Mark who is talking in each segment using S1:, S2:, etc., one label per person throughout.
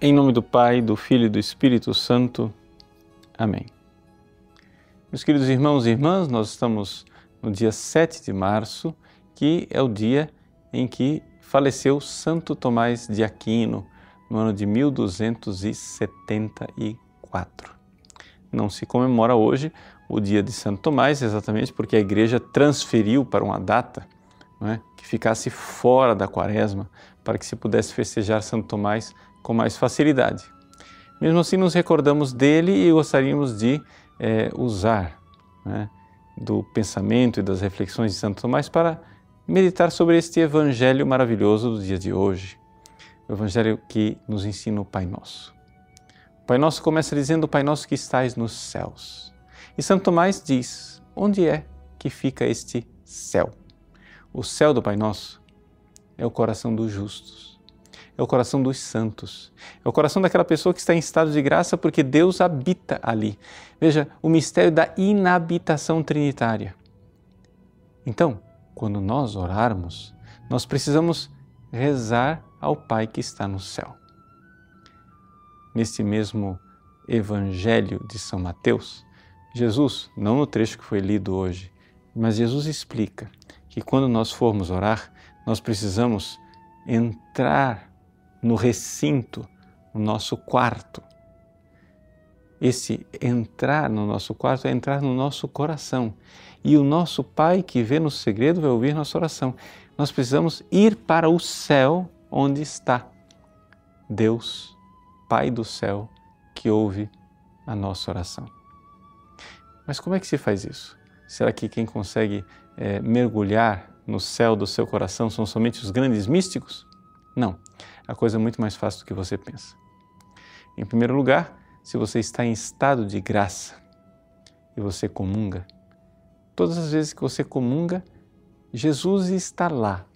S1: Em nome do Pai, do Filho e do Espírito Santo. Amém. Meus queridos irmãos e irmãs, nós estamos no dia 7 de março, que é o dia em que faleceu Santo Tomás de Aquino, no ano de 1274. Não se comemora hoje o dia de Santo Tomás, exatamente porque a igreja transferiu para uma data é, que ficasse fora da quaresma, para que se pudesse festejar Santo Tomás com mais facilidade. Mesmo assim, nos recordamos dele e gostaríamos de é, usar né, do pensamento e das reflexões de Santo Tomás para meditar sobre este Evangelho maravilhoso do dia de hoje, o Evangelho que nos ensina o Pai Nosso. O Pai Nosso começa dizendo: Pai Nosso que estais nos céus. E Santo Tomás diz: onde é que fica este céu? O céu do Pai Nosso é o coração dos justos é o coração dos santos. É o coração daquela pessoa que está em estado de graça porque Deus habita ali. Veja, o mistério da inabitação trinitária. Então, quando nós orarmos, nós precisamos rezar ao Pai que está no céu. Neste mesmo Evangelho de São Mateus, Jesus, não no trecho que foi lido hoje, mas Jesus explica que quando nós formos orar, nós precisamos entrar no recinto, no nosso quarto. Esse entrar no nosso quarto é entrar no nosso coração. E o nosso Pai que vê no segredo vai ouvir nossa oração. Nós precisamos ir para o céu onde está Deus, Pai do céu, que ouve a nossa oração. Mas como é que se faz isso? Será que quem consegue é, mergulhar no céu do seu coração são somente os grandes místicos? Não a coisa é muito mais fácil do que você pensa. Em primeiro lugar, se você está em estado de graça e você comunga, todas as vezes que você comunga, Jesus está lá,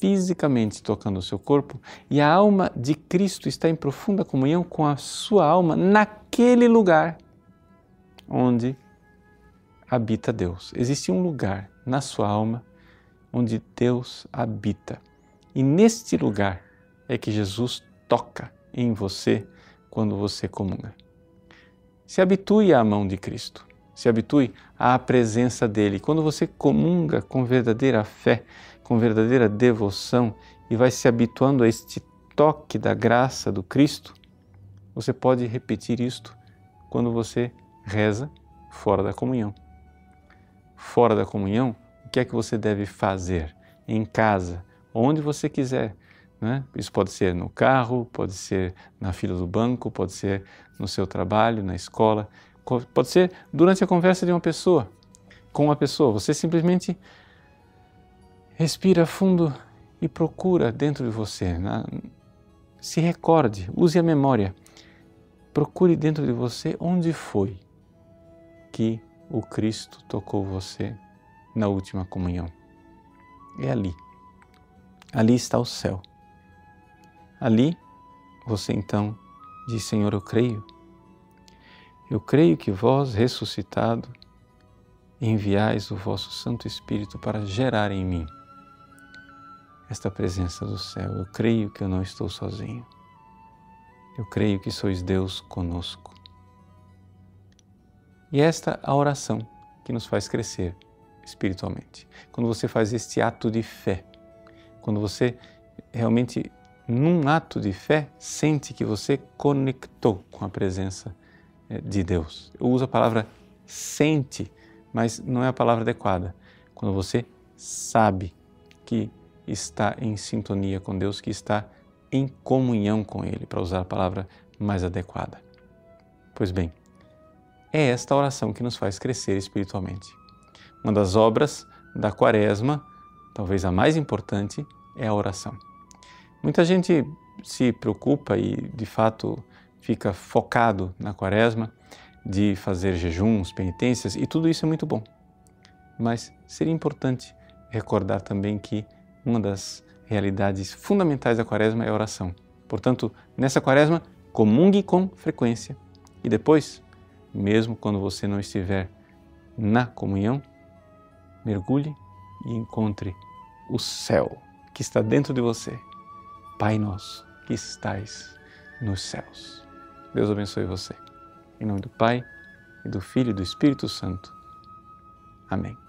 S1: fisicamente tocando o seu corpo, e a alma de Cristo está em profunda comunhão com a sua alma naquele lugar onde habita Deus. Existe um lugar na sua alma onde Deus habita. E neste lugar é que Jesus toca em você quando você comunga. Se habitue à mão de Cristo, se habitue à presença dele. Quando você comunga com verdadeira fé, com verdadeira devoção e vai se habituando a este toque da graça do Cristo, você pode repetir isto quando você reza fora da comunhão. Fora da comunhão, o que é que você deve fazer? Em casa, onde você quiser, né? Isso pode ser no carro, pode ser na fila do banco, pode ser no seu trabalho, na escola, pode ser durante a conversa de uma pessoa, com uma pessoa. Você simplesmente respira fundo e procura dentro de você. Se recorde, use a memória. Procure dentro de você onde foi que o Cristo tocou você na última comunhão. É ali. Ali está o céu. Ali, você então diz: Senhor, eu creio. Eu creio que vós, ressuscitado, enviais o vosso Santo Espírito para gerar em mim esta presença do céu. Eu creio que eu não estou sozinho. Eu creio que sois Deus conosco. E esta é a oração que nos faz crescer espiritualmente. Quando você faz este ato de fé, quando você realmente num ato de fé, sente que você conectou com a presença eh, de Deus. Eu uso a palavra sente, mas não é a palavra adequada. Quando você sabe que está em sintonia com Deus, que está em comunhão com Ele, para usar a palavra mais adequada. Pois bem, é esta oração que nos faz crescer espiritualmente. Uma das obras da Quaresma, talvez a mais importante, é a oração. Muita gente se preocupa e, de fato, fica focado na quaresma de fazer jejuns, penitências e tudo isso é muito bom. Mas seria importante recordar também que uma das realidades fundamentais da quaresma é a oração. Portanto, nessa quaresma, comungue com frequência e depois, mesmo quando você não estiver na comunhão, mergulhe e encontre o céu que está dentro de você Pai nosso que estais nos céus. Deus abençoe você. Em nome do Pai, e do Filho e do Espírito Santo. Amém.